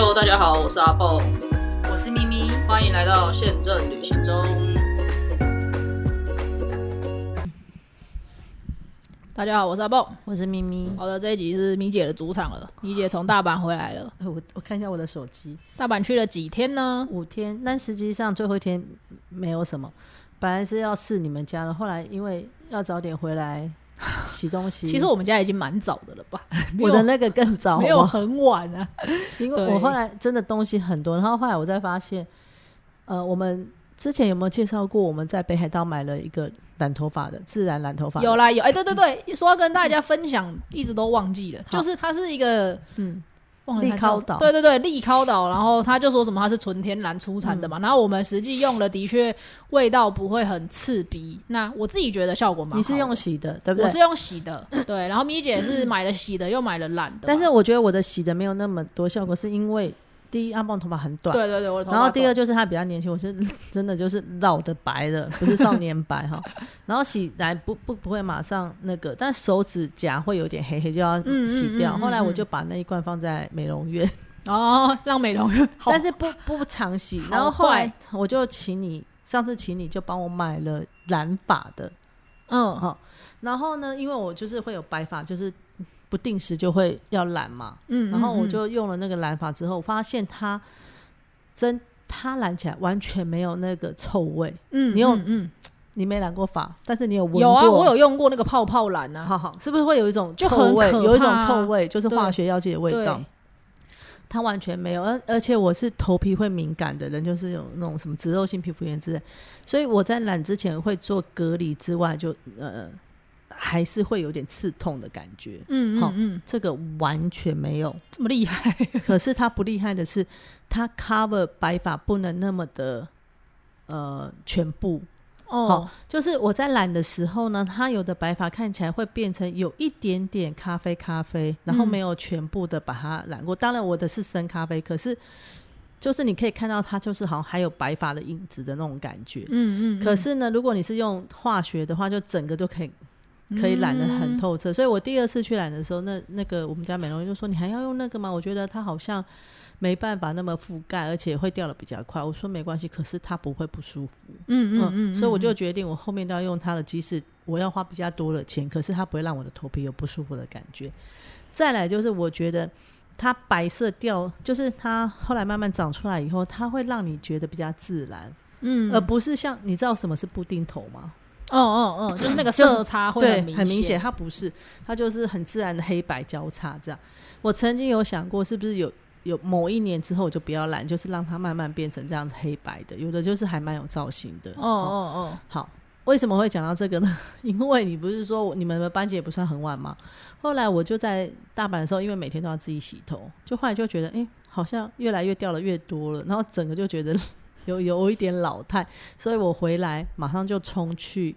Hello，大家好，我是阿豹，我是咪咪，欢迎来到宪政旅行中。大家好，我是阿豹。我是咪咪。好的，这一集是咪姐的主场了。咪姐从大阪回来了，我我看一下我的手机，大阪去了几天呢？五天，但实际上最后一天没有什么。本来是要试你们家的，后来因为要早点回来洗东西。其实我们家已经蛮早的了吧？我的那个更早，没有很晚啊。因为我后来真的东西很多，然后后来我再发现，呃，我们。之前有没有介绍过？我们在北海道买了一个染头发的自然染头发。有啦，有哎，对对对，说要跟大家分享，一直都忘记了。就是它是一个嗯，利尻岛，对对对，利尻岛。然后他就说什么它是纯天然出产的嘛。然后我们实际用了，的确味道不会很刺鼻。那我自己觉得效果蛮好。你是用洗的，对不对？我是用洗的，对。然后咪姐是买了洗的，又买了染的。但是我觉得我的洗的没有那么多效果，是因为。第一，阿棒头发很短，对对对，我的头发然后第二就是他比较年轻，我是 真的就是老的白的，不是少年白 哈。然后洗来不不不会马上那个，但手指甲会有点黑黑，就要洗掉。后来我就把那一罐放在美容院，哦，让美容院，但是不不常洗。然后后来我就请你，上次请你就帮我买了染发的，嗯哈。然后呢，因为我就是会有白发，就是。不定时就会要染嘛，嗯，然后我就用了那个染法之后，发现它真它染起来完全没有那个臭味，嗯，你有嗯，你没染过发，但是你有闻过？有啊，我有用过那个泡泡染啊，哈哈，是不是会有一种臭味？有一种臭味，就是化学药剂的味道。它完全没有，而而且我是头皮会敏感的人，就是有那种什么脂肉性皮肤炎之类，所以我在染之前会做隔离之外，就呃。还是会有点刺痛的感觉，嗯嗯嗯，这个完全没有这么厉害。可是它不厉害的是，它 cover 白发不能那么的呃全部哦。就是我在染的时候呢，它有的白发看起来会变成有一点点咖啡咖啡，然后没有全部的把它染过。当然我的是深咖啡，可是就是你可以看到它就是好像还有白发的影子的那种感觉。嗯嗯。可是呢，如果你是用化学的话，就整个就可以。可以染的很透彻，所以我第二次去染的时候，那那个我们家美容院就说：“你还要用那个吗？”我觉得它好像没办法那么覆盖，而且会掉的比较快。我说没关系，可是它不会不舒服。嗯嗯嗯，所以我就决定我后面都要用它的机式，我要花比较多的钱，可是它不会让我的头皮有不舒服的感觉。再来就是我觉得它白色掉，就是它后来慢慢长出来以后，它会让你觉得比较自然，嗯，而不是像你知道什么是布丁头吗？哦哦哦，就是那个色差会很明显，很明显，它不是，它就是很自然的黑白交叉这样。我曾经有想过，是不是有有某一年之后我就不要染，就是让它慢慢变成这样子黑白的，有的就是还蛮有造型的。哦哦哦，好，为什么会讲到这个呢？因为你不是说你们的班级也不算很晚吗？后来我就在大阪的时候，因为每天都要自己洗头，就后来就觉得，哎，好像越来越掉的越多了，然后整个就觉得。有有一点老态，所以我回来马上就冲去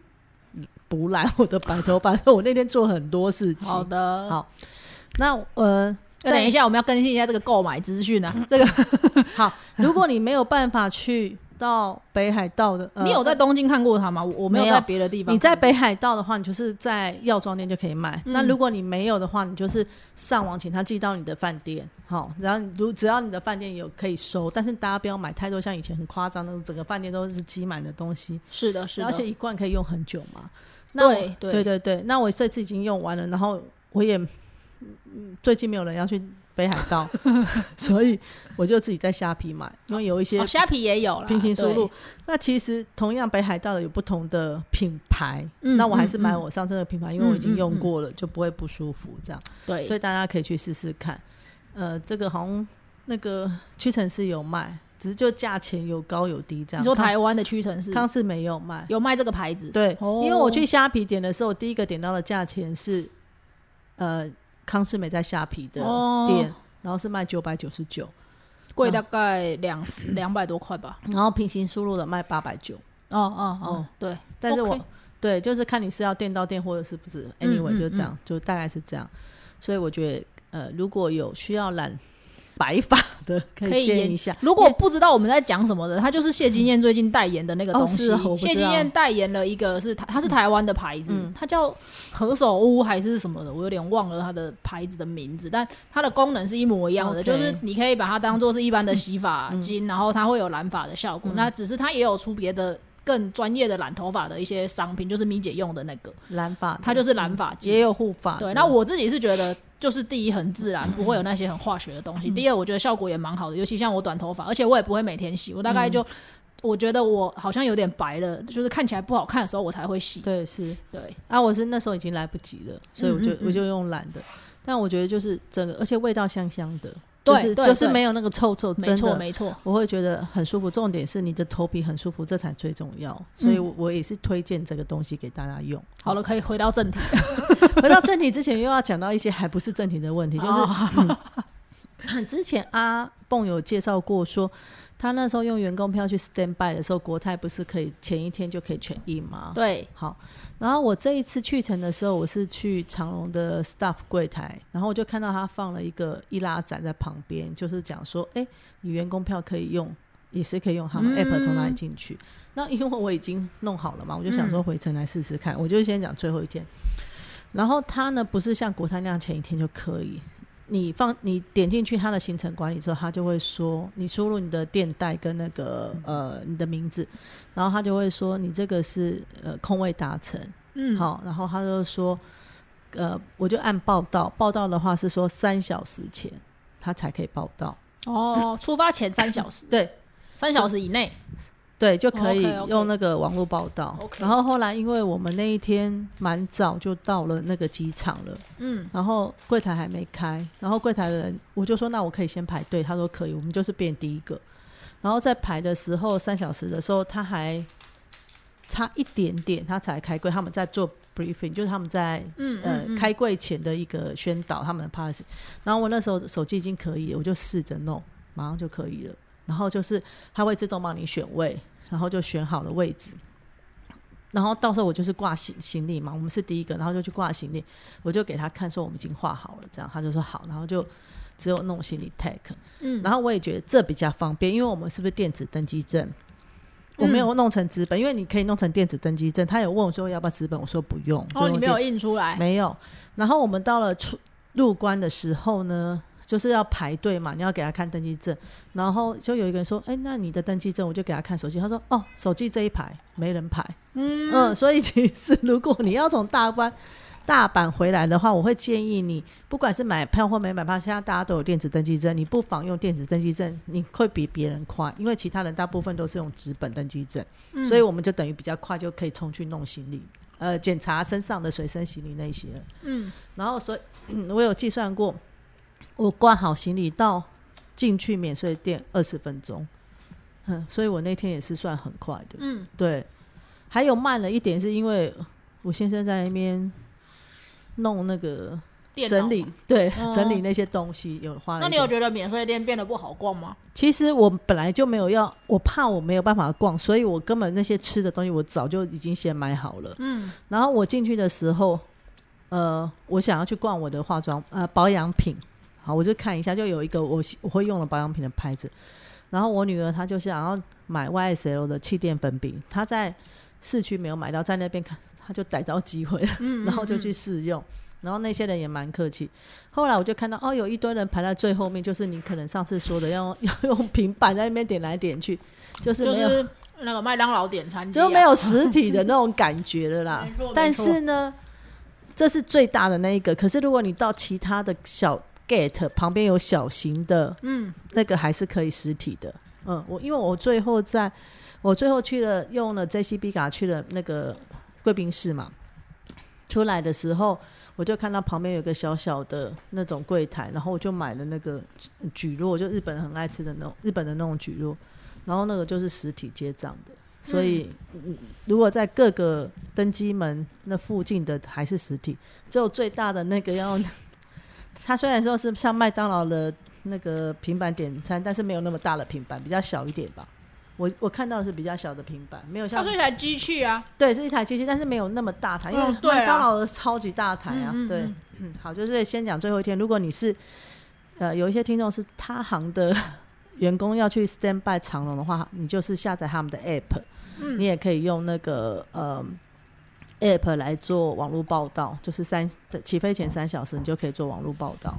补染我的白头发。我那天做很多事情。好的，好，那呃，等一下我们要更新一下这个购买资讯啊。这个 好，如果你没有办法去。到北海道的，你有在东京看过它吗？我没有在别的地方。你在北海道的话，你就是在药妆店就可以买。那如果你没有的话，你就是上网请他寄到你的饭店。好，然后如只要你的饭店有可以收，但是大家不要买太多，像以前很夸张的，整个饭店都是积满的东西。是的，是的，而且一罐可以用很久嘛。对对对对，那我这次已经用完了，然后我也最近没有人要去。北海道，所以我就自己在虾皮买，因为有一些虾皮也有了平行输入。那其实同样北海道的有不同的品牌，那我还是买我上次的品牌，因为我已经用过了，就不会不舒服。这样，对，所以大家可以去试试看。呃，这个好像那个屈臣氏有卖，只是就价钱有高有低这样。你说台湾的屈臣氏，康氏没有卖，有卖这个牌子。对，因为我去虾皮点的时候，第一个点到的价钱是呃。康士美在下皮的店，然后是卖九百九十九，贵大概两两百多块吧。然后平行输入的卖八百九。哦哦哦，对。但是我对，就是看你是要店到店，或者是不是？Anyway，就这样，就大概是这样。所以我觉得，呃，如果有需要染白发的，可可以验一下。如果不知道我们在讲什么的，它就是谢金燕最近代言的那个哦东西。谢金燕代言了一个是台，它是台湾的牌子，嗯它叫何首乌还是什么的，我有点忘了它的牌子的名字，但它的功能是一模一样的就是你可以把它当做是一般的洗发精，然后它会有染发的效果。那只是它也有出别的更专业的染头发的一些商品，就是咪姐用的那个，染发，它就是染发剂。也有护发。对，那我自己是觉得，就是第一很自然，不会有那些很化学的东西。第二，我觉得效果也蛮好的，尤其像我短头发，而且我也不会每天洗，我大概就。我觉得我好像有点白了，就是看起来不好看的时候我才会洗。对是对，啊，我是那时候已经来不及了，所以我就、嗯嗯嗯我就用染的。但我觉得就是整个，而且味道香香的，对就是就是没有那个臭臭，没错没错。我会觉得很舒服。重点是你的头皮很舒服，这才最重要。所以嗯我，也是推荐这个东西给大家用。好了，可以回到正题。回到正题之前，又要讲到一些还不是正题的问题，就是、哦嗯 之前阿蹦有介绍过说，他那时候用员工票去 stand by 的时候，国泰不是可以前一天就可以全印吗？对，好，然后我这一次去程的时候，我是去长隆的 staff 柜台，然后我就看到他放了一个易拉展在旁边，就是讲说，哎，你员工票可以用，也是可以用他们嗯 app 从哪里进去。那因为我已经弄好了嘛，我就想说回程来试试看，我就先讲最后一天。然后他呢，不是像国泰那样前一天就可以。你放你点进去他的行程管理之后，他就会说你输入你的电代跟那个呃你的名字，然后他就会说你这个是呃空位达成，嗯，好，然后他就说呃我就按报到，报到的话是说三小时前他才可以报到，哦，出发前三小时，对。三小时以内。对，就可以用那个网络报道。然后后来因为我们那一天蛮早就到了那个机场了。嗯，然后柜台还没开，然后柜台的人我就说那我可以先排队，他说可以，我们就是变第一个。然后在排的时候三小时的时候，他还差一点点，他才开柜，他们在做 briefing，就是他们在嗯呃嗯嗯开柜前的一个宣导，他们的 policy。然后我那时候手机已经可以了，我就试着弄，马上就可以了。然后就是它会自动帮你选位，然后就选好了位置。然后到时候我就是挂行行李嘛，我们是第一个，然后就去挂行李，我就给他看说我们已经画好了，这样他就说好，然后就只有弄行李 tag，嗯然后我也觉得这比较方便，因为我们是不是电子登机证？我没有弄成纸本，因为你可以弄成电子登机证。他有问我说要不要纸本，我说不用。就哦，你没有印出来。没有。然后我们到了出入关的时候呢，就是要排队嘛，你要给他看登记证。然后就有一个人说：“哎，那你的登记证？”我就给他看手机，他说：“哦，手机这一排没人排。”嗯所以其实如果你要从大关。大阪回来的话，我会建议你，不管是买票或没买票，现在大家都有电子登记证，你不妨用电子登记证，你会比别人快，因为其他人大部分都是用纸本登记证，所以我们就等于比较快就可以冲去弄行李，呃，检查身上的随身行李那些。嗯，然后所以、嗯我有计算过，我挂好行李到进去免税店二十分钟，嗯，所以我那天也是算很快的，嗯，对。还有慢了一点，是因为我先生在那边弄那个整理，对，哦整理那些东西有花了。那你有觉得免税店变得不好逛吗？其实我本来就没有要，我怕我没有办法逛，所以我根本那些吃的东西我早就已经先买好了。嗯，然后我进去的时候，呃，我想要去逛我的化妆呃保养品，好，我就看一下，就有一个我我会用的保养品的牌子。然后我女儿她就想要买 YSL 的气垫粉饼，她在市区没有买到，在那边看，她就逮到机会，嗯 然后就去试用。然后那些人也蛮客气。后来我就看到哦，有一堆人排在最后面，就是你可能上次说的要用要 用平板在那边点来点去，就是就没有是那个麦当劳点餐啊就没有实 体的那种感觉了啦。但是呢，这是最大的那一个。可是如果你到其他的小 gate 旁边有小型的，嗯，那个还是可以实体的。嗯，我因为我最后在我最后去了用了 JCB 卡去了那个贵宾室嘛，出来的时候。我就看到旁边有个小小的那种柜台，然后我就买了那个蒟蒻，就日本人很爱吃的那种日本的那种蒟蒻，然后那个就是实体结账的，所以、嗯。如果在各个登机门那附近的还是实体，只有最大的那个要，它虽然说是像麦当劳的那个平板点餐，但是没有那么大的平板，比较小一点吧。我我看到的是比较小的平板，没有像它是一台机器啊，对，是一台机器，但是没有那么大台，因为麦当劳的超级大台啊。对嗯好，就是先讲最后一天。如果你是呃有一些听众是他行的员工要去 stand by 长龙的话，你就是下载他们的 app，嗯，你也可以用那个呃 app 来做网络报道，就是三起飞前三小时你就可以做网络报道。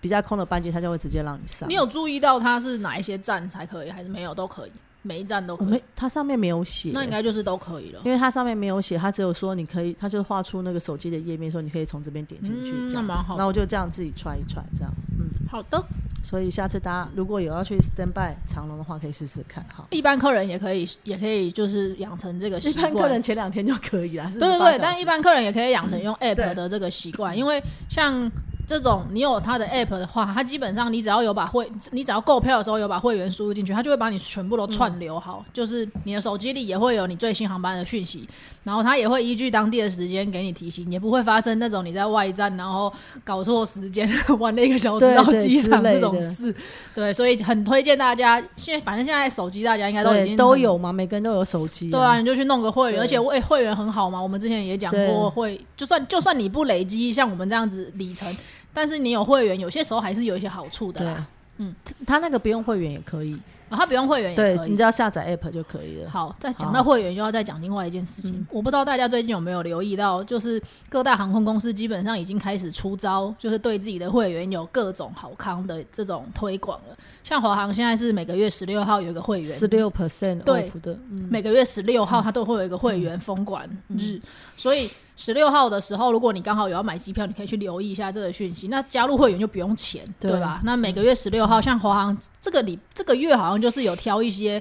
比较空的班机，他就会直接让你上。你有注意到它是哪一些站才可以，还是没有都可以？每一站都可以。它上面没有写，那应该就是都可以了。因为它上面没有写，它只有说你可以，它就画出那个手机的页面，说你可以从这边点进去。那蛮好。那我就这样自己揣一揣，这样。嗯，好的。所以下次大家如果有要去 stand by 长龙的话，可以试试看。哈，一般客人也可以，也可以就是养成这个习惯。一般客人前两天就可以了。对对对，但一般客人也可以养成用 app 的这个习惯，因为像。这种你有它的 app 的话，它基本上你只要有把会，你只要购票的时候有把会员输入进去，它就会把你全部都串流好，就是你的手机里也会有你最新航班的讯息，然后它也会依据当地的时间给你提醒，也不会发生那种你在外站然后搞错时间晚了一个小时到机场这种事。对，所以很推荐大家，现在反正现在手机大家应该都已经都有嘛，每个人都有手机。对啊，你就去弄个会员，而且会会员很好嘛。我们之前也讲过，会就算就算你不累积像我们这样子里程。但是你有会员，有些时候还是有一些好处的啦。嗯，他那个不用会员也可以，啊他不用会员也可以，你只要下载 app 就可以了。好，再讲到会员，又要再讲另外一件事情。我不知道大家最近有没有留意到，就是各大航空公司基本上已经开始出招，就是对自己的会员有各种好康的这种推广了。像华航现在是每个月十六号有一个会员，十六 percent 的，每个月十六号它都会有一个会员封管日，所以。十六号的时候，如果你刚好有要买机票，你可以去留意一下这个讯息。那加入会员就不用钱，对吧？那每个月十六号，像华航这个里这个月好像就是有挑一些。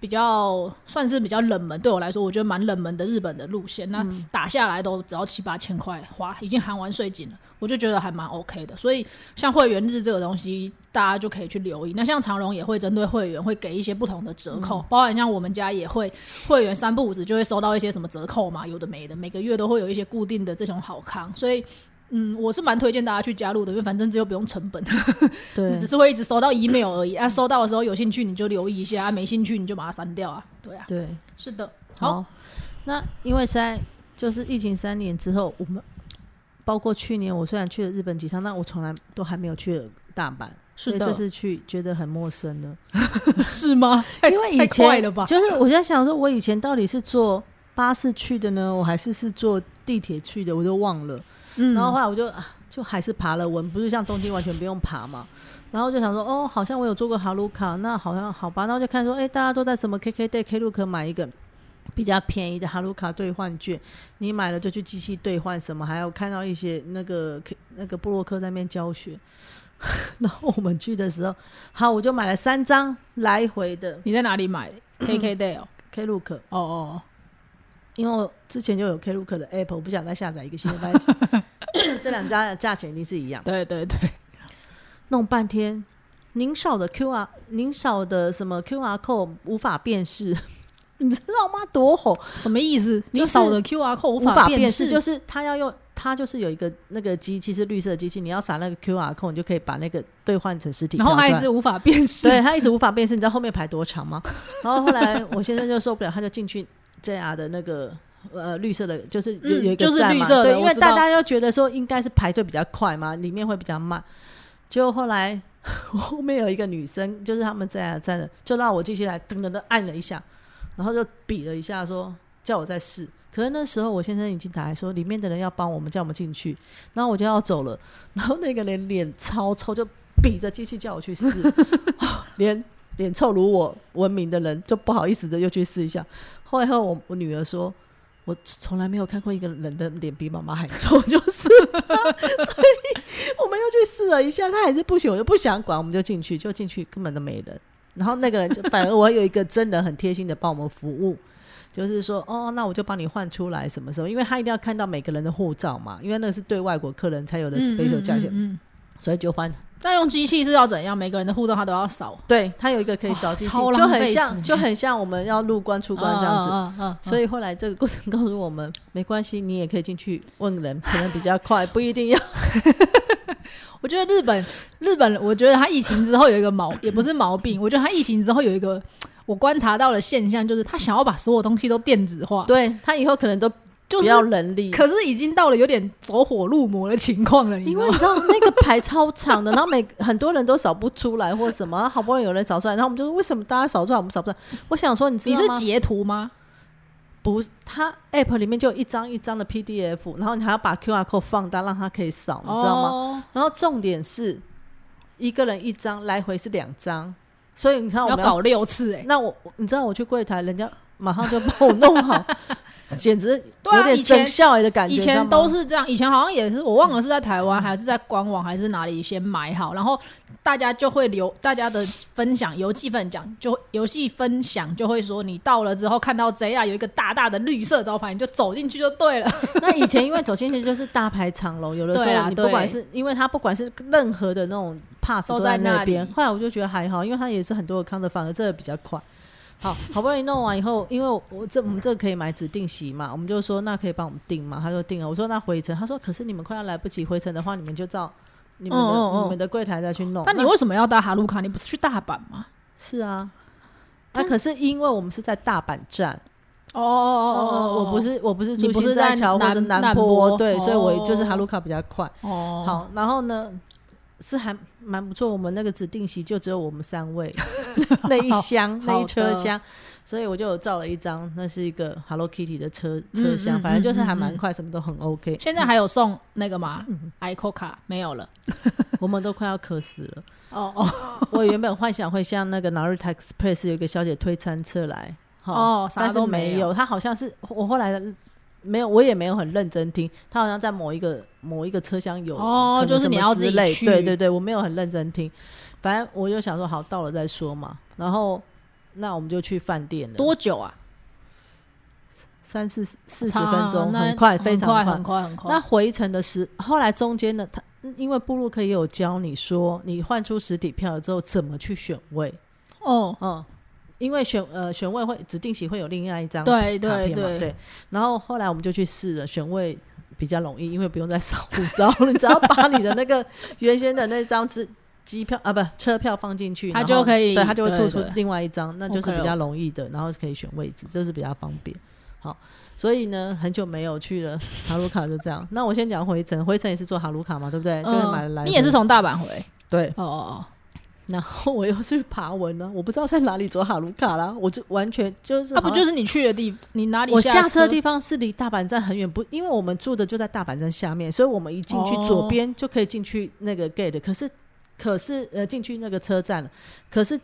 比较算是比较冷门，对我来说，我觉得蛮冷门的日本的路线。那打下来都只要七八千块，花已经含完税金了，我就觉得还蛮 OK 的。所以像会员日这个东西，大家就可以去留意。那像长荣也会针对会员会给一些不同的折扣，包含像我们家也会会员三不五时就会收到一些什么折扣嘛，有的没的，每个月都会有一些固定的这种好康，所以。嗯，我是蛮推荐大家去加入的，因为反正只有不用成本，对，只是会一直收到 email 而已。啊，收到的时候有兴趣你就留意一下，啊，没兴趣你就把它删掉啊。对啊，对，是的。好，那因为在就是疫情三年之后，我们包括去年我虽然去了日本几趟，但我从来都还没有去了大阪，所以这次去觉得很陌生了，是吗？因为以前就是我在想说，我以前到底是坐巴士去的呢，我还是是坐地铁去的，我都忘了。然后后来我就就还是爬了文，不是像东京完全不用爬嘛。然后就想说，哦，好像我有做过哈鲁卡，那好像好吧。然后就看说，哎，大家都在什么 KK Day、Klook 买一个比较便宜的哈鲁卡兑换券，你买了就去机器兑换什么，还有看到一些那个那个布洛克在那边教学。然后我们去的时候，好，我就买了三张来回的。你在哪里买？KK Day 哦，Klook。哦哦。因为我之前就有 Klook 的 App，我不想再下载一个新的班子。这两家的价钱一定是一样。对对对，弄半天，您扫的 QR，您扫的什么 QR code 无法辨识，你知道吗？多火！什么意思？你扫的 QR code 无法辨识，就是他要用，他就是有一个那个机器是绿色机器，你要扫那个 QR code，你就可以把那个兑换成实体。然后他一直无法辨识，对他一直无法辨识，你知道后面排多长吗？然后后来我先生就受不了，他就进去。JR 的那个呃绿色的，就是有有一个站嘛，对，因为大家都觉得说应该是排队比较快嘛，里面会比较慢。结果后来 后面有一个女生，就是他们在站的，就让我进去来，噔噔噔按了一下，然后就比了一下，说叫我再试。可是那时候我先生已经打来说，里面的人要帮我们叫我们进去，然后我就要走了，然后那个人脸超臭，就比着机器叫我去试，连脸臭如我闻名的人就不好意思的又去试一下。后来后，我我女儿说，我从来没有看过一个人的脸比妈妈还臭，就是，所以我们又去试了一下，他还是不行，我就不想管，我们就进去，就进去根本都没人。然后那个人就反而我有一个真人很贴心的帮我们服务，就是说，哦，那我就帮你换出来什么什么，因为他一定要看到每个人的护照嘛，因为那是对外国客人才有的 special 价钱，嗯，所以就换。再用机器是要怎样？每个人的护照他都要扫。对，他有一个可以扫机器，就很像，就很像我们要入关出关这样子。所以后来这个过程告诉我们，没关系，你也可以进去问人，可能比较快，不一定要。我觉得日本，日本，我觉得他疫情之后有一个毛，也不是毛病。我觉得他疫情之后有一个我观察到的现象，就是他想要把所有东西都电子化。对他以后可能都。就是要人力。可是已经到了有点走火入魔的情况了，因为你知道那个排超长的，然后每很多人都扫不出来或什么，好不容易有人扫出来，然后我们就说为什么大家扫出来，我们扫不出来？我想说，你你是截图吗？不，它 app 里面就有一张一张的 PDF，然后你还要把 QR code 放大，让它可以扫，你知道吗？然后重点是一个人一张，来回是两张，所以你知道我们要搞六次哎。那我你知道我去柜台，人家 马上就帮我弄好。简直有点真笑的感觉。以前都是这样，以前好像也是，我忘了是在台湾还是在官网还是哪里先买好，然后大家就会留大家的分享游戏分享，就游戏分享就会说，你到了之后看到 ZR 有一个大大的绿色招牌，你就走进去就对了。那以前因为走进去就是大排长龙，有的时候你不管是因为它不管是任何的那种 pass 都在那边，后来我就觉得还好，因为他也是很多的康的，反而这个比较快。好好不容易弄完以后，因为我这我们这可以买指定席嘛，我们就说那可以帮我们订嘛，他说订了。我说那回程，他说可是你们快要来不及回程的话，你们就照你们的你们的柜台再去弄。那你为什么要搭哈鲁卡？你不是去大阪吗？是啊，那可是因为我们是在大阪站。哦哦哦哦，我不是我不是住新在桥或者南坡，对，所以我就是哈鲁卡比较快。哦，好，然后呢？是还蛮不错，我们那个指定席就只有我们三位，那一箱那一车厢，所以我就有照了一张，那是一个 Hello Kitty 的车车厢，反正就是还蛮快，什么都很 OK。现在还有送那个吗？ICO 卡没有了，我们都快要渴死了。哦哦，我原本幻想会像那个 Narita Express 有一个小姐推餐车来，哦，但是没有，他好像是我后来。没有，我也没有很认真听。他好像在某一个某一个车厢有哦，就是你要之类，对对对，我没有很认真听。反正我就想说，好到了再说嘛。然后那我们就去饭店了。多久啊？三四四十分钟，很快，非常快，很快很快。那回程的时，后来中间呢，他因为布鲁克也有教你说，你换出实体票之后怎么去选位。哦，嗯。因为选呃选位会指定席会有另外一张对对对对，然后后来我们就去试了选位比较容易，因为不用再扫护照，你只要把你的那个原先的那张机机票啊不车票放进去，它就可以对它就会吐出另外一张，那就是比较容易的，然后可以选位置，就是比较方便。好，所以呢很久没有去了哈鲁卡就这样。那我先讲回程，回程也是坐哈鲁卡嘛，对不对？就是买了来，你也是从大阪回？对，哦哦哦。然后我又去爬文了，我不知道在哪里走哈鲁卡啦，我就完全就是，它不就是你去的地，你哪里？我下车的地方是离大阪站很远，不，因为我们住的就在大阪站下面，所以我们一进去左边就可以进去那个 gate，可是可是呃进去那个车站了，可是。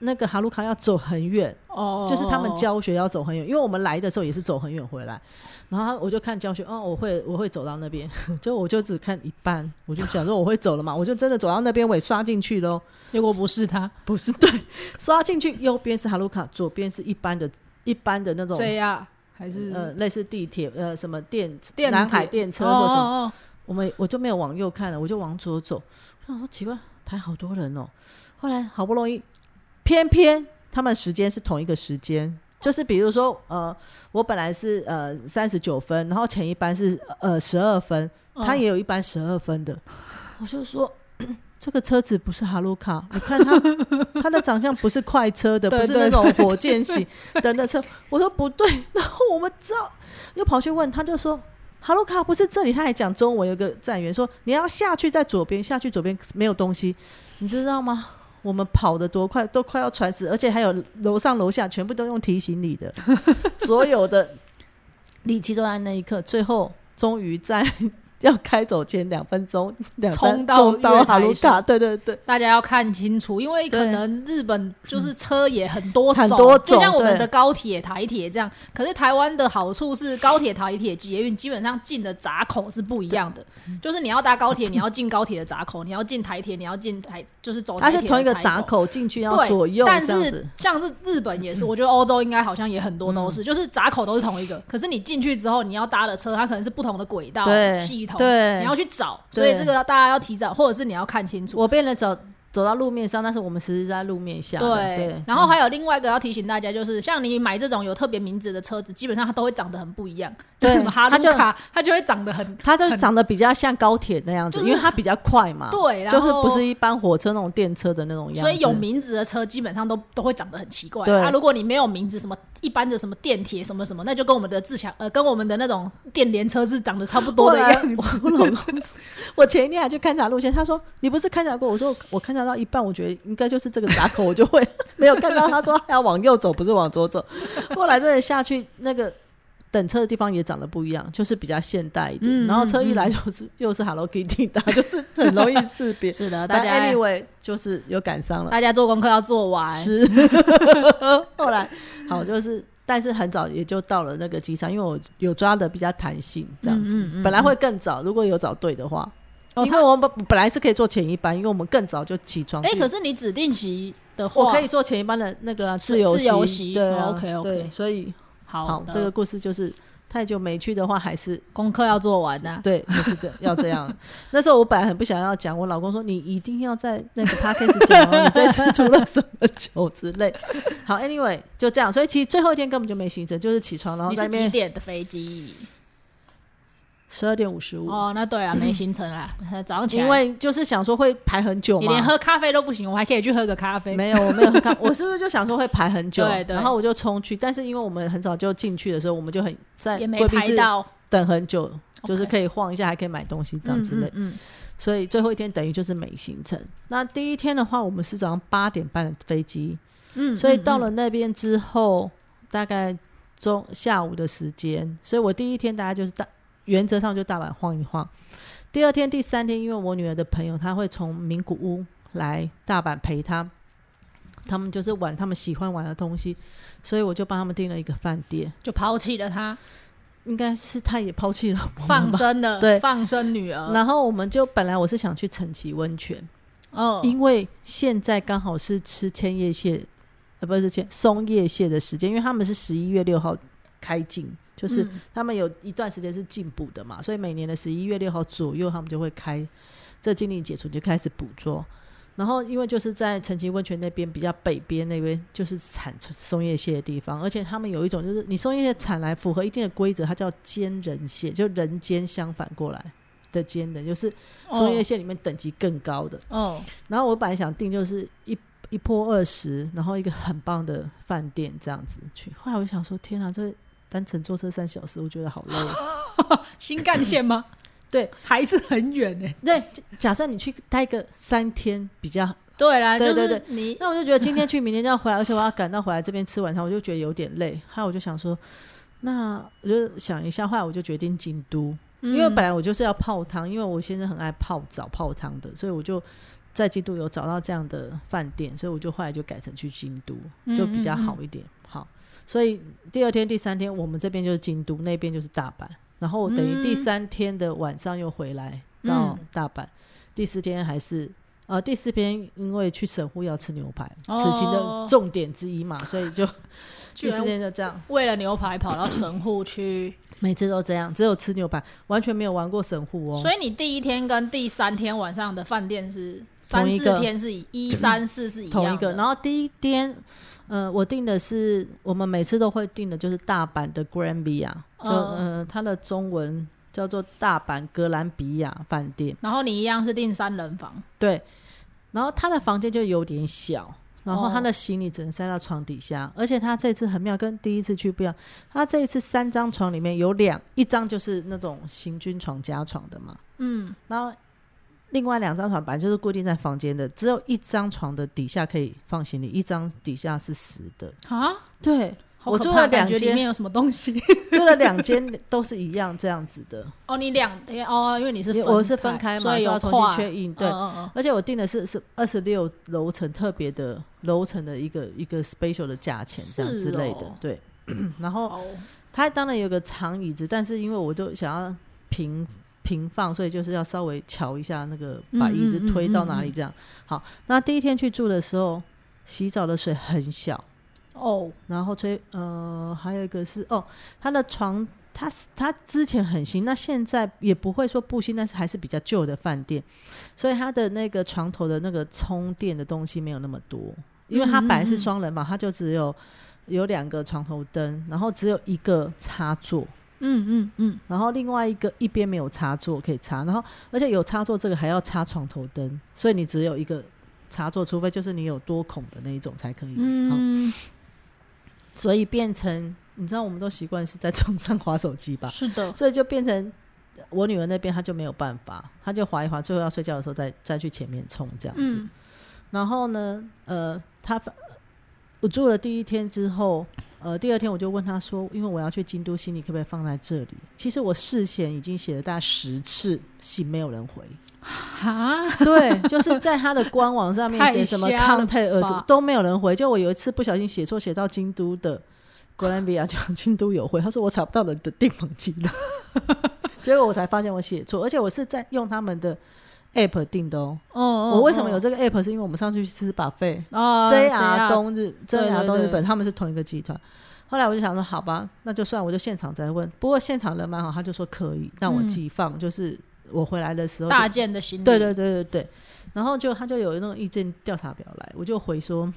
那个哈鲁卡要走很远，哦，就是他们教学要走很远，因为我们来的时候也是走很远回来，然后我就看教学，哦，我会我会走到那边，就我就只看一半，我就想说我会走了嘛，我就真的走到那边，我也刷进去喽。结果不是他，不是 对，刷进去右边是哈鲁卡，左边是一般的、一般的那种，对呀，还是？呃类似地铁呃什么电南海电车或什么，我们我就没有往右看了，我就往左走，我想说奇怪，排好多人哦，后来好不容易。偏偏他们时间是同一个时间，就是比如说，呃，我本来是呃三十九分，然后前一班是呃十二分，他也有一班十二分的，我就说 这个车子不是哈鲁卡，你看他 他的长相不是快车的，不是那种火箭型 的那车，我说不对，然后我们知道又跑去问，他就说哈鲁卡不是这里，他还讲中文，有个站员说你要下去在左边，下去左边没有东西，你知道吗？我们跑得多快，都快要喘死，而且还有楼上楼下全部都用提醒你的，所有的 力气都在那一刻，最后终于在。要开走前两分钟，冲到哈鲁卡，对对对，大家要看清楚，因为可能日本就是车也很多很多种，就像我们的高铁、台铁这样。可是台湾的好处是，高铁、台铁、捷运基本上进的闸口是不一样的，就是你要搭高铁，你要进高铁的闸口；你要进台铁，你要进台，就是走。它是同一个闸口进去要左右，但是像是日本也是，我觉得欧洲应该好像也很多都是，就是闸口都是同一个，可是你进去之后，你要搭的车它可能是不同的轨道系。对，你要去找，所以这个大家要提早，或者是你要看清楚。我变得走走到路面上，但是我们实际在路面下。对，然后还有另外一个要提醒大家，就是像你买这种有特别名字的车子，基本上它都会长得很不一样。对，哈鲁卡它就会长得很，它就长得比较像高铁那样子，因为它比较快嘛。对，就是不是一般火车那种电车的那种样子。所以有名字的车基本上都都会长得很奇怪。对，啊，如果你没有名字，什么一般的什么电铁什么什么，那就跟我们的自强呃，跟我们的那种电联车是长得差不多的样子。我老公，我前一天还去勘察路线，他说你不是勘察过？我说我勘察到一半，我觉得应该就是这个闸口，我就会 没有看到。他说要往右走，不是往左走。后来真的下去那个。等车的地方也长得不一样，就是比较现代一点。然后车一来就是又是 Hello Kitty 的，就是很容易识别。是的，大家 anyway 就是有感伤了。大家做功课要做完。是。后来好就是，但是很早也就到了那个机场，因为我有抓的比较弹性，这样子。本来会更早，如果有找对的话，因为我们本来是可以做前一班，因为我们更早就起床。哎，可是你指定席的话，我可以做前一班的那个自由自由席。对，OK OK，所以。好，这个故事就是太久没去的话，还是功课要做完的。对，就是这要这样。那时候我本来很不想要讲，我老公说你一定要在那个 p a r k a s 讲，你这次出了什么酒之类。好，Anyway，就这样。所以其实最后一天根本就没行程，就是起床然后在那边几点的飞机？十二点五十五哦，那对啊，没行程啊，早上起来，因为就是想说会排很久嘛，你连喝咖啡都不行，我还可以去喝个咖啡。没有，我没有喝咖，我是不是就想说会排很久？对对。然后我就冲去，但是因为我们很早就进去的时候，我们就很在没排到，等很久，就是可以晃一下，还可以买东西这样之类。嗯。所以最后一天等于就是没行程。那第一天的话，我们是早上八点半的飞机，嗯，所以到了那边之后，大概中下午的时间，所以我第一天大概就是大。原则上就大阪晃一晃，第二天、第三天，因为我女儿的朋友她会从名古屋来大阪陪她，他们就是玩他们喜欢玩的东西，所以我就帮他们订了一个饭店，就抛弃了她，应该是他也抛弃了我，放生了，对，放生女儿。然后我们就本来我是想去城崎温泉，哦，因为现在刚好是吃千叶蟹，呃，不是千松叶蟹的时间，因为他们是十一月六号开境。就是他们有一段时间是进补的嘛，所以每年的十一月六号左右，他们就会开这禁令解除，就开始捕捉。然后因为就是在澄清温泉那边比较北边那边，就是产松叶蟹的地方，而且他们有一种就是你松叶蟹产来符合一定的规则，它叫坚人蟹，就人间相反过来的坚人，就是松叶蟹里面等级更高的。哦。然后我本来想定就是一一波二十，然后一个很棒的饭店这样子去。后来我想说，天啊，这。单程坐车三小时，我觉得好累。新干线吗？对，还是很远呢。对，假设你去待个三天比较。对啦，对对对，你那我就觉得今天去，明天就要回来，而且我要赶到回来这边吃晚餐，我就觉得有点累。后来我就想说，那我就想一下，后来我就决定京都，因为本来我就是要泡汤，因为我先生很爱泡澡泡汤的，所以我就在京都有找到这样的饭店，所以我就后来就改成去京都，就比较好一点。所以第二天、第三天，我们这边就是京都，那边就是大阪。然后等于第三天的晚上又回来到大阪。第四天还是呃，第四天因为去神户要吃牛排，此行的重点之一嘛，所以就 第四天就这样，为了牛排跑到神户去。每次都这样，只有吃牛排，完全没有玩过神户哦。所以你第一天跟第三天晚上的饭店是三四天是一三四是一同一个，然后第一天。呃，我订的是我们每次都会订的，就是大阪的 Grand Via，就呃，它的中文叫做大阪格兰比亚饭店。然后你一样是订三人房，对。然后他的房间就有点小，然后他的行李只能塞到床底下，而且他这次很妙，跟第一次去不一样。他这一次三张床里面有两，一张就是那种行军床加床的嘛，嗯，然后。另外两张床本来就是固定在房间的，只有一张床的底下可以放行李，一张底下是实的啊。对，我住了两间，里面有什么东西？住了两间都是一样这样子的。哦，你两天哦，因为你是我是分开嘛，所以要重新确认。对，而且我订的是是二十六楼层特别的楼层的一个一个 special 的价钱这样之类的。对，然后它当然有个长椅子，但是因为我就想要平。平放，所以就是要稍微瞧一下那个，把椅子推到哪里这样。好，那第一天去住的时候，洗澡的水很小。哦，然后吹呃，还有一个是哦，他的床，他他之前很新，那现在也不会说不新，但是还是比较旧的饭店，所以他的那个床头的那个充电的东西没有那么多，因为他本来是双人嘛，他就只有有两个床头灯，然后只有一个插座。嗯嗯嗯，然后另外一个一边没有插座可以插，然后而且有插座这个还要插床头灯，所以你只有一个插座，除非就是你有多孔的那一种才可以。嗯，所以变成你知道，我们都习惯是在床上划手机吧？是的，所以就变成我女儿那边，她就没有办法，她就划一划，最后要睡觉的时候再再去前面冲这样子。然后呢，呃，她我住了第一天之后，呃，第二天我就问他说，因为我要去京都信，你可不可以放在这里？其实我事前已经写了大概十次信，没有人回。啊，对，就是在他的官网上面写什么 contact 都没有人回。就我有一次不小心写错，写到京都的哥伦比亚，就 京都有回，他说我找不到人的订房记录，结果我才发现我写错，而且我是在用他们的 app 订的哦。哦，我为什么有这个 app？是因为我们上次去吃把费哦，JR 东日，JR 东日本，他们是同一个集团。后来我就想说，好吧，那就算，我就现场再问。不过现场人蛮好，他就说可以让我寄放，就是。我回来的时候，大件的行李，对对对对对，然后就他就有那种意见调查表来，我就回说：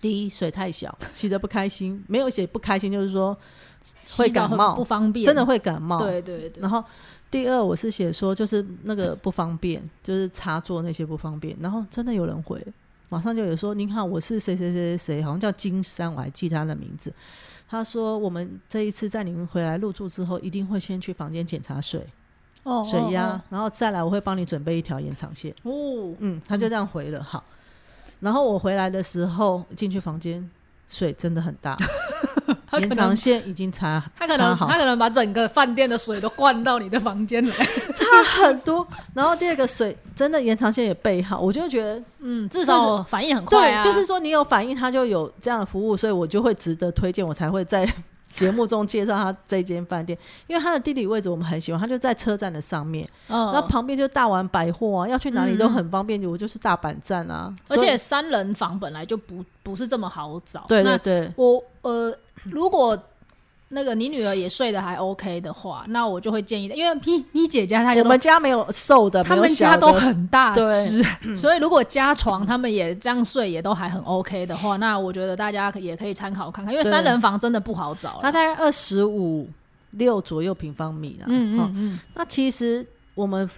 第一，水太小，洗的不开心，没有写不开心，就是说会感冒不方便，真的会感冒。对对对。然后第二，我是写说就是那个不方便，就是插座那些不方便。然后真的有人回，马上就有说：您好，我是谁谁谁谁谁，好像叫金山，我还记他的名字。他说我们这一次在你们回来入住之后，一定会先去房间检查水。哦，水压，然后再来，我会帮你准备一条延长线。哦，嗯，他就这样回了。好，然后我回来的时候进去房间，水真的很大，延长线已经插，他可能他可能把整个饭店的水都灌到你的房间来，差很多。然后第二个水真的延长线也备好，我就觉得，嗯，至少反应很快啊。就是说你有反应，他就有这样的服务，所以我就会值得推荐，我才会在。节目中介绍他这间饭店，因为它的地理位置我们很喜欢，它就在车站的上面，那旁边就大丸百货啊，要去哪里都很方便。我就是大阪站啊，而且三人房本来就不不是这么好找。对对对，我呃，如果。那个你女儿也睡得还 OK 的话，那我就会建议的，因为咪咪姐家她我们家没有瘦的，他们家都很大只，所以如果加床他们也这样睡也都还很 OK 的话，那我觉得大家也可以参考看看，因为三人房真的不好找。它大概二十五六左右平方米啊，嗯嗯嗯。那其实我们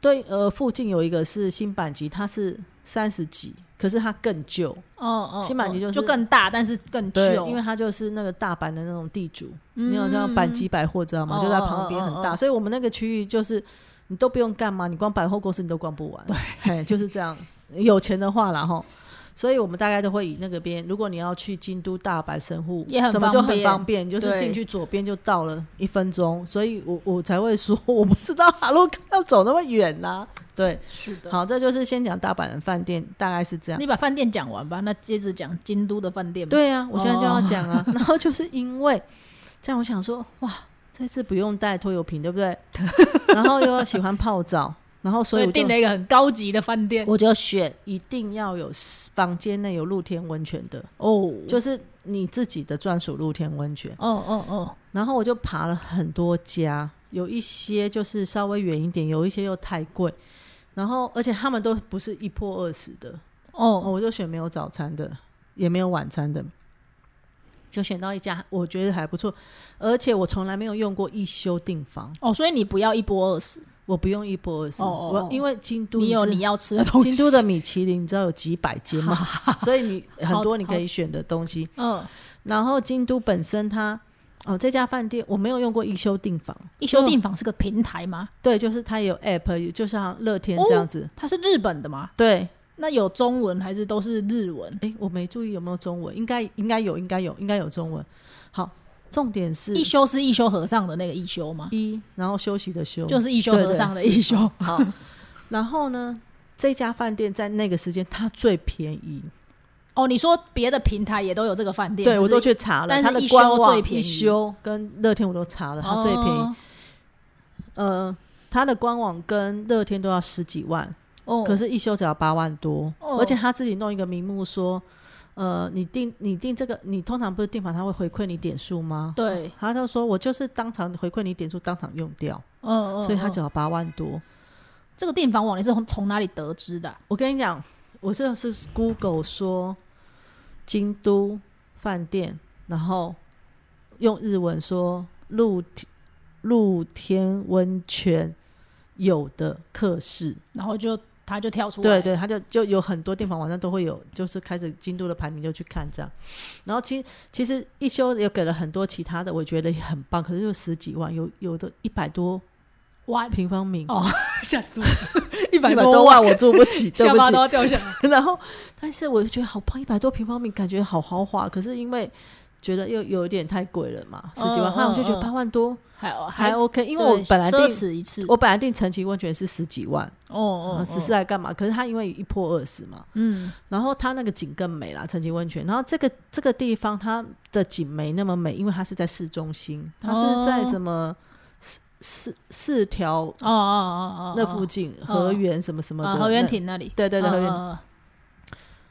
对呃附近有一个是新板级，它是三十几。可是它更旧哦哦，新板级就是就更大，但是更旧，因为它就是那个大阪的那种地主，你有叫板级百货知道吗？就在旁边很大，所以我们那个区域就是你都不用干嘛，你光百货公司你都逛不完，对，就是这样。有钱的话，然后。所以我们大概都会以那个边，如果你要去京都、大阪、神户，什么就很方便，就是进去左边就到了，一分钟。所以我我才会说，我不知道哈路要走那么远呐。对，是的。好，这就是先讲大阪的饭店，大概是这样。你把饭店讲完吧，那接着讲京都的饭店。对啊，我现在就要讲啊。然后就是因为这样，我想说，哇，这次不用带拖油瓶，对不对？然后又喜欢泡澡。然后，所以订了一个很高级的饭店，我就选一定要有房间内有露天温泉的哦，就是你自己的专属露天温泉。哦哦哦。然后我就爬了很多家，有一些就是稍微远一点，有一些又太贵。然后，而且他们都不是一破二十的。哦，我就选没有早餐的，也没有晚餐的，就选到一家我觉得还不错，而且我从来没有用过一休订房。哦，所以你不要一波二十。我不用一波二十，我因为京都你有你要吃的东西，京都的米其林你知道有几百间吗，所以你很多你可以选的东西。嗯，然后京都本身它哦这家饭店我没有用过一休订房，一休订房是个平台吗？对，就是它有 app，就像乐天这样子。它是日本的吗？对，那有中文还是都是日文？哎，我没注意有没有中文，应该应该有，应该有，应该有中文。好。重点是一休是一休和尚的那个一休吗？一，然后休息的休，就是一休和尚的一休。好，然后呢，这家饭店在那个时间它最便宜。哦，你说别的平台也都有这个饭店？对我都去查了，它的官网一休跟乐天我都查了，它最便宜。呃，它的官网跟乐天都要十几万，哦，可是一休只要八万多，而且他自己弄一个名目说。呃，你订你订这个，你通常不是订房他会回馈你点数吗？对，他就说我就是当场回馈你点数，当场用掉。嗯嗯，所以他只要八万多。这个订房网你是从从哪里得知的？我跟你讲，我这个是 Google 说京都饭店，然后用日文说露露天温泉有的客室，然后就他就跳出来。对对，他就就有很多订房网站都会有，就是开始京都的排名就去看这样。然后其其实一休也给了很多其他的，我觉得也很棒，可是就十几万，有有的一百多万平方米，哦，吓死我了！一百多万我住不起，对不起下巴都。要掉下来。然后，但是我就觉得好棒，一百多平方米，感觉好豪华。可是因为觉得又有一点太贵了嘛，十几万，嗯后来我就觉嗯得八万多还还 OK，因为我本来奢定侈一次，我本来定陈奇温泉是十几万，哦哦，十四来干嘛？可是它因为一破二十嘛，嗯然后它那个景更美啦，陈奇温泉。然后这个这个地方它的景没那么美，因为它是在市中心，它是在什么四四四条哦哦哦哦，那附近河源什么什么的啊河源，亭那里，对对对，河源，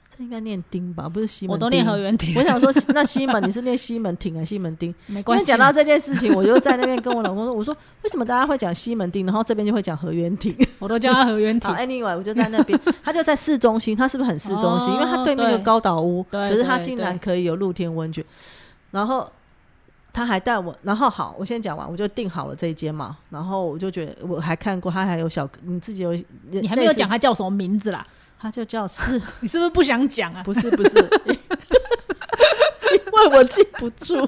这应该念丁吧，不是西门。嗯我都念河。源亭，我想说，那西门你是念西门町啊西门町？因没关系。为讲到这件事情，我就在那边跟我老公说：“我说为什么大家会讲西门町，然后这边就会讲河源亭？”我都叫他河源亭。anyway，我就在那边，他就在市中心，他是不是很市中心？哦因为他对面有高岛屋，对可是他对竟然可以有露天温泉，然后他还带我，然后好，我先讲完，我就订好了这一间嘛，然后我就觉得我还看过，他还有小，你自己有，你你还没有讲，他叫什么名字啦？他就叫是，你是不是不想讲啊？不是不是，因为我记不住，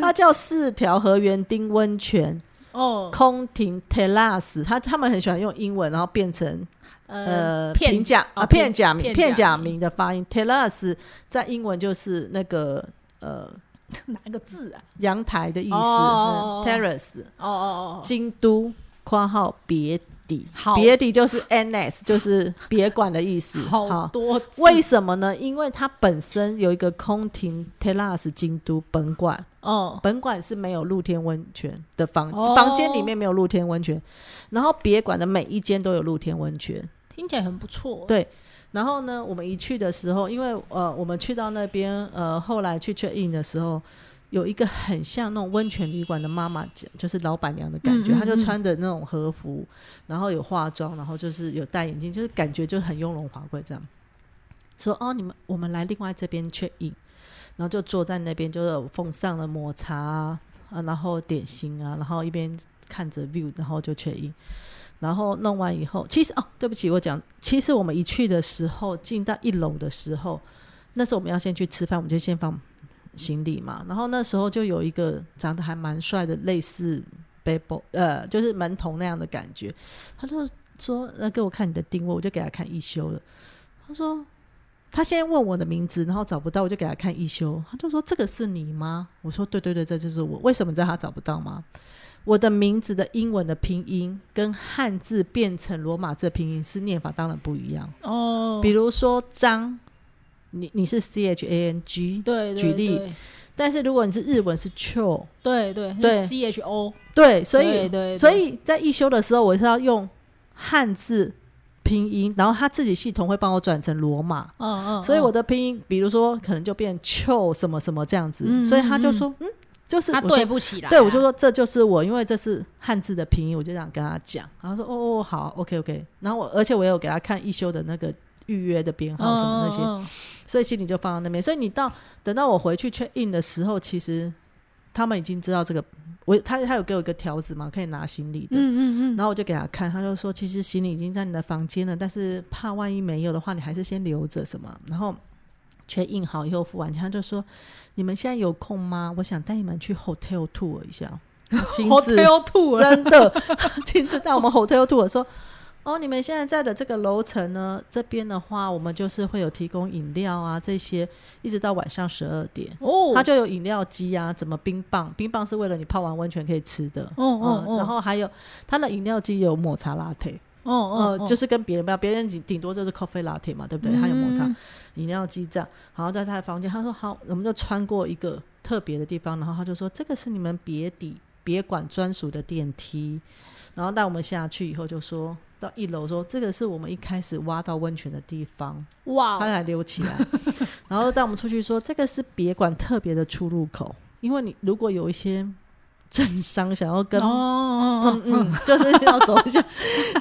他叫四条河园丁温泉哦，空庭 terrace，他他们很喜欢用英文，然后变成呃，片假啊，哦片假名，片片假假名名的发音，terrace 在英文就是那个呃 哪个字啊？阳台的意思、，terrace。哦哦哦，京都（括号别邸好），别邸就是 annex，就是别馆的意思。好多字为什么呢？因为它本身有一个空庭 terrace 京都本馆，哦本馆是没有露天温泉的房，哦房间里面没有露天温泉，然后别馆的每一间都有露天温泉。听起来很不错。对然后呢，我们一去的时候，因为呃，我们去到那边，呃，后来去 check in 的时候，有一个很像那种温泉旅馆的妈妈，就是老板娘的感觉，嗯嗯她就嗯穿着那种和服，然后有化妆，然后就是有戴眼镜，就是感觉就很雍容华贵这样。说哦，你们我们来另外这边 check in，然后就坐在那边，就是奉上了抹茶啊，啊然后点心啊，然后一边看着 view，然后就 check in。然后弄完以后，其实哦，对不起，我讲，其实我们一去的时候，进到一楼的时候，那时候我们要先去吃饭，我们就先放行李嘛。然后那时候就有一个长得还蛮帅的，类似 b a b l 呃，就是门童那样的感觉。他就说：“呃，给我看你的定位。”我就给他看一休了。他说：“他先问我的名字，然后找不到，我就给他看一休。他就说：‘这个是你吗？’我说：‘对对对，这就是我。’为什么你知道他找不到吗？”我的名字的英文的拼音跟汉字变成罗马字的拼音是念法当然不一样。哦，比如说张，你你是 C H A N G，对，对举例。但是如果你是日文是 cho，对对对，C H O，对，所以对对，所以在一休的时候，我是要用汉字拼音，然后他自己系统会帮我转成罗马，嗯嗯，所以我的拼音，比如说可能就变 cho 什么什么这样子，嗯所以他就说，嗯，就是他我对不起啦啊，对，我就说这就是我，因为这是汉字的拼音，我就这样跟他讲。然后说哦哦好，OK OK。然后我而且我也有给他看一休的那个预约的编号什么那些，所以心里就放在那边。所以你到等到我回去 check in 的时候，其实他们已经知道这个，我他他有给我一个条子嘛，可以拿行李的。嗯嗯嗯，然后我就给他看，他就说其实行李已经在你的房间了，但是怕万一没有的话，你还是先留着什么。然后 check in 好以后付完钱，他就说你们现在有空吗？我想带你们去 hotel tour 一下，亲自 Hotel tour 真的 亲自带我们 hotel tour 说。哦，你们现在在的这个楼层呢？这边的话，我们就是会有提供饮料啊，这些一直到晚上十二点，哦，它就有饮料机啊，怎么冰棒？冰棒是为了你泡完温泉可以吃的。哦哦哦然后还有它的饮料机有抹茶拉铁，哦哦呃，就是跟别人不一样，别人顶顶多就是 coffee latte 嘛，对不对？嗯还有抹茶饮料机这样。然后在他的房间，他说好，我们就穿过一个特别的地方，然后他就说这个是你们别底别馆专属的电梯。然后带我们下去以后，就说到一楼说这个是我们一开始挖到温泉的地方，哇他还溜起来。然后带我们出去说这个是别馆特别的出入口，因为你如果有一些政商想要跟哦哦嗯嗯，就是要走一下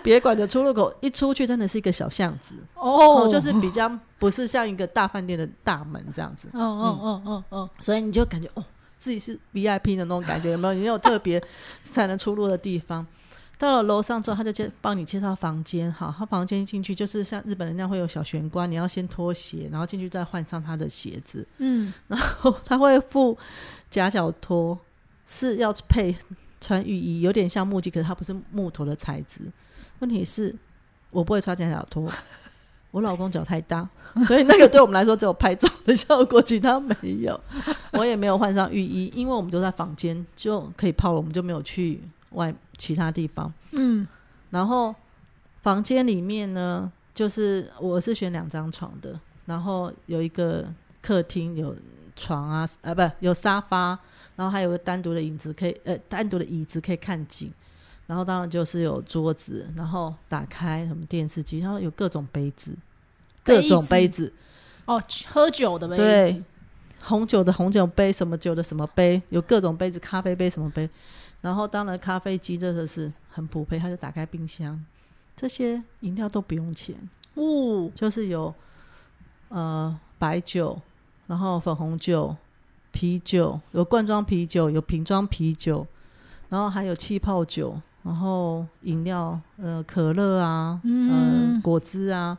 别馆的出入口，一出去真的是一个小巷子，哦哦，就是比较不是像一个大饭店的大门这样子，嗯嗯嗯嗯嗯，所以你就感觉哦，自己是 VIP 的那种感觉，有没有？你有特别才能出入的地方。到了楼上之后，他就介帮你介绍房间。好，他房间进去就是像日本人那样会有小玄关，你要先脱鞋，然后进去再换上他的鞋子。嗯，然后他会附夹脚拖，是要配穿浴衣，有点像木屐，可是它不是木头的材质。问题是，我不会穿假脚拖，我老公脚太大，所以那个对我们来说只有拍照的效果，其他没有。我也没有换上浴衣，因为我们就在房间就可以泡了，我们就没有去。外其他地方，嗯，然后房间里面呢，就是我是选两张床的，然后有一个客厅有床啊，啊，不有沙发，然后还有个单独的椅子可以，呃，单独的椅子可以看景，然后当然就是有桌子，然后打开什么电视机，然后有各种杯子，各种杯子，哦，喝酒的杯子，对红酒的红酒杯，什么酒的什么杯，有各种杯子，咖啡杯什么杯。然后，当然，咖啡机这个是很普配，他就打开冰箱，这些饮料都不用钱。哦，就是有呃白酒，然后粉红酒、啤酒，有罐装啤酒，有瓶装啤酒，然后还有气泡酒，然后饮料呃可乐啊，嗯，果汁啊，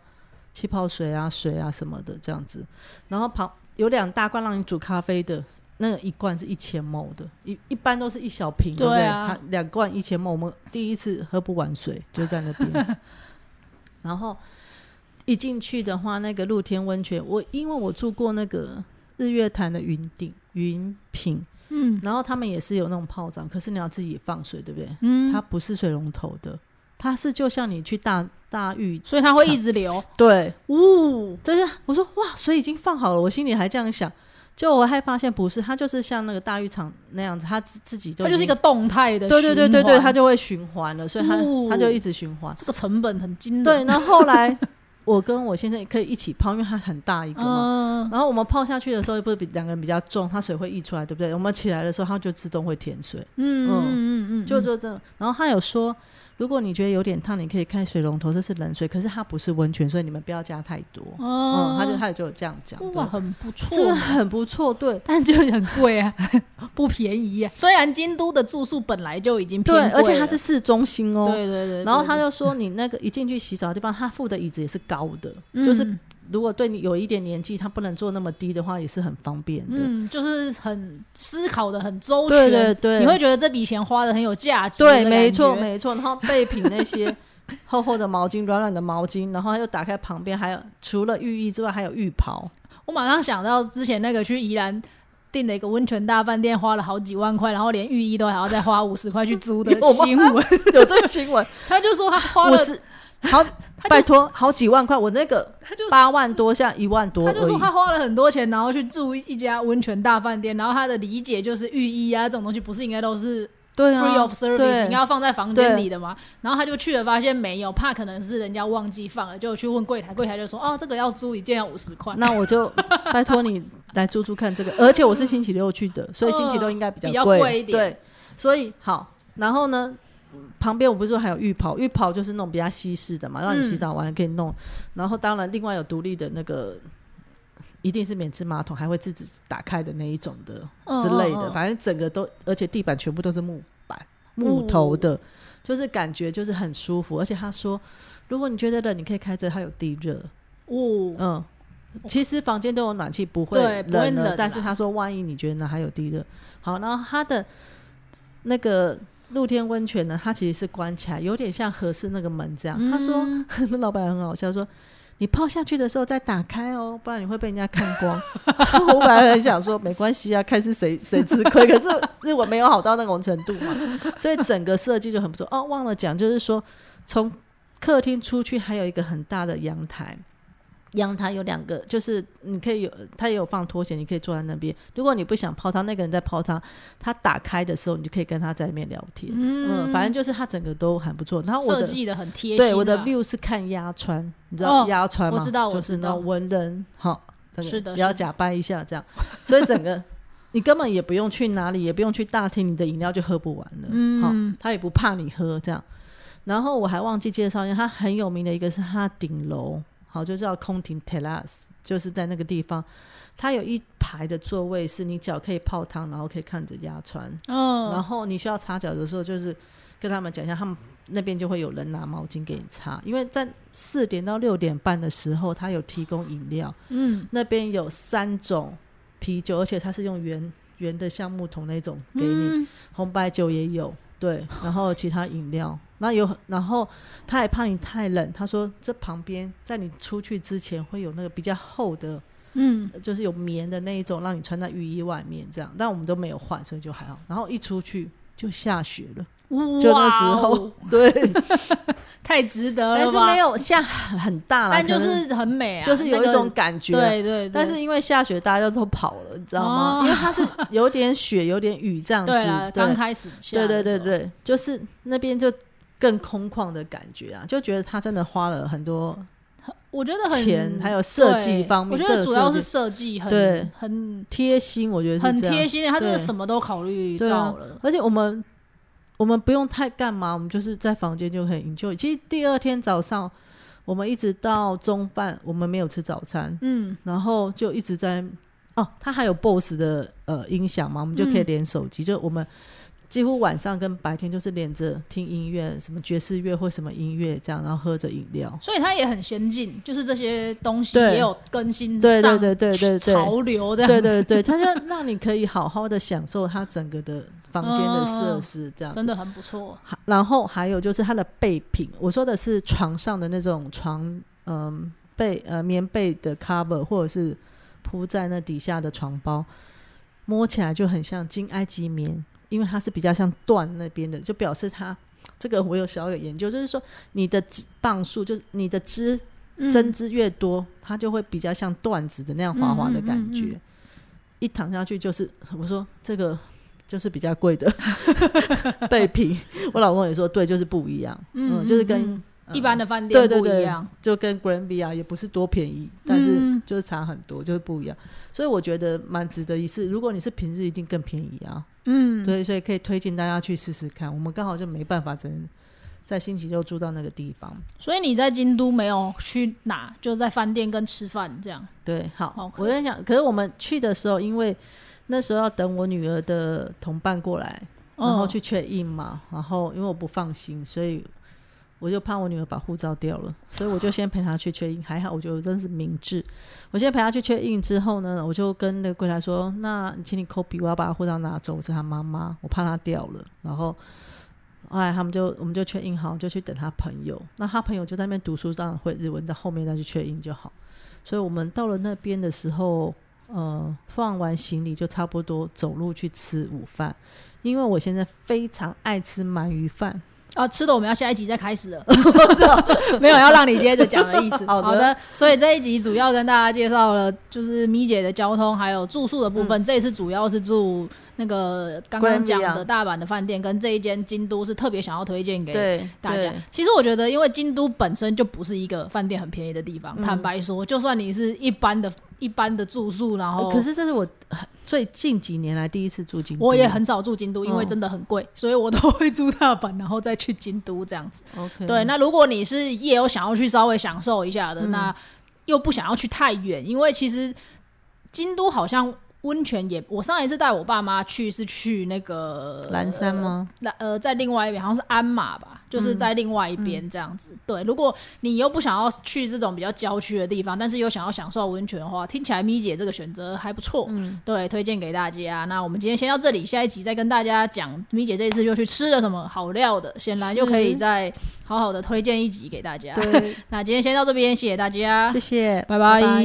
气泡水啊，水啊什么的这样子，然后旁有两大罐让你煮咖啡的。那个一罐是一千毛的，一一般都是一小瓶，对不对？两罐一千毛，我们第一次喝不完水，就在那边。然后一进去的话，那个露天温泉，我因为我住过那个日月潭的云顶云品，嗯，然后他们也是有那种泡澡，可是你要自己放水，对不对？嗯，它不是水龙头的，它是就像你去大大浴，所以它会一直流。对，呜，就是我说哇，水已经放好了，我心里还这样想。就我还发现不是，它就是像那个大浴场那样子，它自自己就它就是一个动态的，对对对对对，它就会循环了，所以它它就一直循环。这个成本很惊人。对，那后来我跟我先生可以一起泡，因为它很大一个嘛。然后我们泡下去的时候，不是比两个人比较重，它水会溢出来，对不对？我们起来的时候，它就自动会填水。嗯嗯嗯嗯，就就这。然后他有说。如果你觉得有点烫，你可以开水龙头，这是冷水，可是它不是温泉，所以你们不要加太多。哦，他就他也就有这样讲，哇，很不错，是不是很不错？对，但就很贵啊，不便宜啊。虽然京都的住宿本来就已经对，而且它是市中心哦。对对对。然后他就说，你那个一进去洗澡的地方，他附的椅子也是高的，就是。如果对你有一点年纪，他不能做那么低的话，也是很方便的。嗯，就是很思考的很周全。对对对，你会觉得这笔钱花的很有价值。对，没错没错。然后备品那些厚厚的毛巾、软软的毛巾，然后又打开旁边还有除了浴衣之外，还有浴袍。我马上想到之前那个去宜兰订了一个温泉大饭店，花了好几万块，然后连浴衣都还要再花五十块去租的 新闻，有这个新闻。他就说他花了。好，拜托，好几万块，我那个八万多，像一万多。他就说他花了很多钱，然后去住一家温泉大饭店，然后他的理解就是浴衣啊这种东西不是应该都是对 free of service，应该要放在房间里的吗？然后他就去了，发现没有，怕可能是人家忘记放了，就去问柜台，柜台就说哦，这个要租一件要五十块。那我就 拜托你来租租看这个，而且我是星期六去的，所以星期六应该比较贵一点。对，所以好，然后呢？旁边我不是说还有浴袍，浴袍就是那种比较西式的嘛，让你洗澡完可以弄。然后当然另外有独立的那个，一定是免治马桶，还会自己打开的那一种的之类的。反正整个都，而且地板全部都是木板、木头的，就是感觉就是很舒服。而且他说，如果你觉得冷，你可以开着，它有地热。哦，嗯，其实房间都有暖气，不会冷的。但是他说，万一你觉得那还有地热，好，然后他的那个。露天温泉呢，它其实是关起来，有点像合适那个门这样。他说，那老板很好笑，说你泡下去的时候再打开哦，不然你会被人家看光。我本来很想说没关系啊，看是谁谁吃亏，可是日文没有好到那种程度嘛，所以整个设计就很不错。哦，忘了讲，就是说从客厅出去还有一个很大的阳台。阳台有两个，就是你可以有，他也有放拖鞋，你可以坐在那边。如果你不想泡汤，那个人在泡汤，他打开的时候，你就可以跟他在里面聊天。嗯，反正就是他整个都很不错。然后设计的很贴心。对，我的 view 是看鸭川，你知道鸭川吗？我知道，就是那种文人，好，是的，也要假掰一下这样。所以整个你根本也不用去哪里，也不用去大厅，你的饮料就喝不完了。嗯，他也不怕你喝这样。然后我还忘记介绍，一下，他很有名的一个是他顶楼。好，就叫空庭 Terrace，就是在那个地方，它有一排的座位，是你脚可以泡汤，然后可以看着鸭川。哦。然后你需要擦脚的时候，就是跟他们讲一下，他们那边就会有人拿毛巾给你擦，因为在四点到六点半的时候，他有提供饮料，嗯，那边有三种啤酒，而且它是用圆圆的橡木桶那种给你，嗯红白酒也有，对，然后其他饮料，那有，然后他还怕你太冷，他说这旁边在你出去之前会有那个比较厚的，嗯，就是有棉的那一种，让你穿在雨衣外面这样，但我们都没有换，所以就还好。然后一出去就下雪了，就那时候。对，太值得了但是？没有下很大了，但就是很美啊，就是有一种感觉，对对对，但是因为下雪，大家都跑了，你知道吗？哦。因为它是有点雪，有点雨这样子。刚开始下对对对对，就是那边就更空旷的感觉啊，就觉得他真的花了很多我觉得很钱，还有设计方面，我觉得主要是设计很对很贴心，我觉得是很贴。心，他真的什么都考虑到了。而且我们我们不用太干嘛，我们就是在房间就可以 enjoy。其实第二天早上，我们一直到中饭，我们没有吃早餐，嗯，然后就一直在哦，他还有 BOSS 的呃音响嘛，我们就可以嗯连手机，就我们几乎晚上跟白天就是连着听音乐，什么爵士乐或什么音乐这样，然后喝着饮料。所以它也很先进，就是这些东西也有更新对对上对对对对潮流这样对子，对对，它就让你可以好好的享受它整个的房间的设施这样子。真的很不错。然后还有就是它的备品，我说的是床上的那种床，嗯，被呃棉被的 cover，或者是铺在那底下的床包，摸起来就很像金埃及棉，因为它是比较像缎那边的，就表示它这个我有小有研究，就是说你的织磅数，就是你的织嗯针织越多，它就会比较像缎子的那样滑滑的感觉。嗯嗯嗯一躺下去就是，我说这个就是比较贵的 备品。我老公也说，对，就是不一样。嗯，就是跟、一般的饭店不一样。，就跟 Granby 也不是多便宜，但是嗯就是差很多，就是不一样。所以我觉得蛮值得一试。如果你是平日，一定更便宜啊。嗯，对，所以可以推荐大家去试试看。我们刚好就没办法，只能在星期六住到那个地方。所以你在京都没有去哪，就在饭店跟吃饭这样。对，好我在想，可是我们去的时候，因为那时候要等我女儿的同伴过来，然后嗯去 check in 嘛，然后因为我不放心，所以我就怕我女儿把护照掉了，所以我就先陪她去 check in。还好，我觉得真是明智。我先陪她去 check in 之后呢，我就跟那个柜台说：“那请你 copy，我要把她护照拿走，我是她妈妈，我怕她掉了。”然后后来他们就我们就 check in 好，就去等她朋友。那她朋友就在那边读书，当然会日文，在后面再去 check in 就好。所以我们到了那边的时候，呃，放完行李就差不多走路去吃午饭，因为我现在非常爱吃鳗鱼饭。啊，吃的我们要下一集再开始了，没有要让你接着讲的意思。好的好的，所以这一集主要跟大家介绍了就是咪姐的交通还有住宿的部分。这一次主要是住那个刚刚讲的大阪的饭店，跟这一间京都是特别想要推荐给大家。其实我觉得，因为京都本身就不是一个饭店很便宜的地方，嗯坦白说，就算你是一般的、一般的住宿，然后呃可是这是我最近几年来第一次住京都，我也很少住京都，因为嗯真的很贵，所以我都会住大阪，然后再去京都这样子。OK。对，那如果你是也有想要去稍微享受一下的，嗯那又不想要去太远，因为其实京都好像温泉也，我上一次带我爸妈去是去那个蓝山吗？那呃，在另外一边好像是鞍马吧，就是在另外一边这样子。对，如果你又不想要去这种比较郊区的地方，但是又想要享受温泉的话，听起来咪姐这个选择还不错。嗯，对，推荐给大家。那我们今天先到这里，下一集再跟大家讲咪姐这一次又去吃了什么好料的，显然就可以再好好的推荐一集给大家。对，那今天先到这边，谢谢大家，谢谢，拜拜拜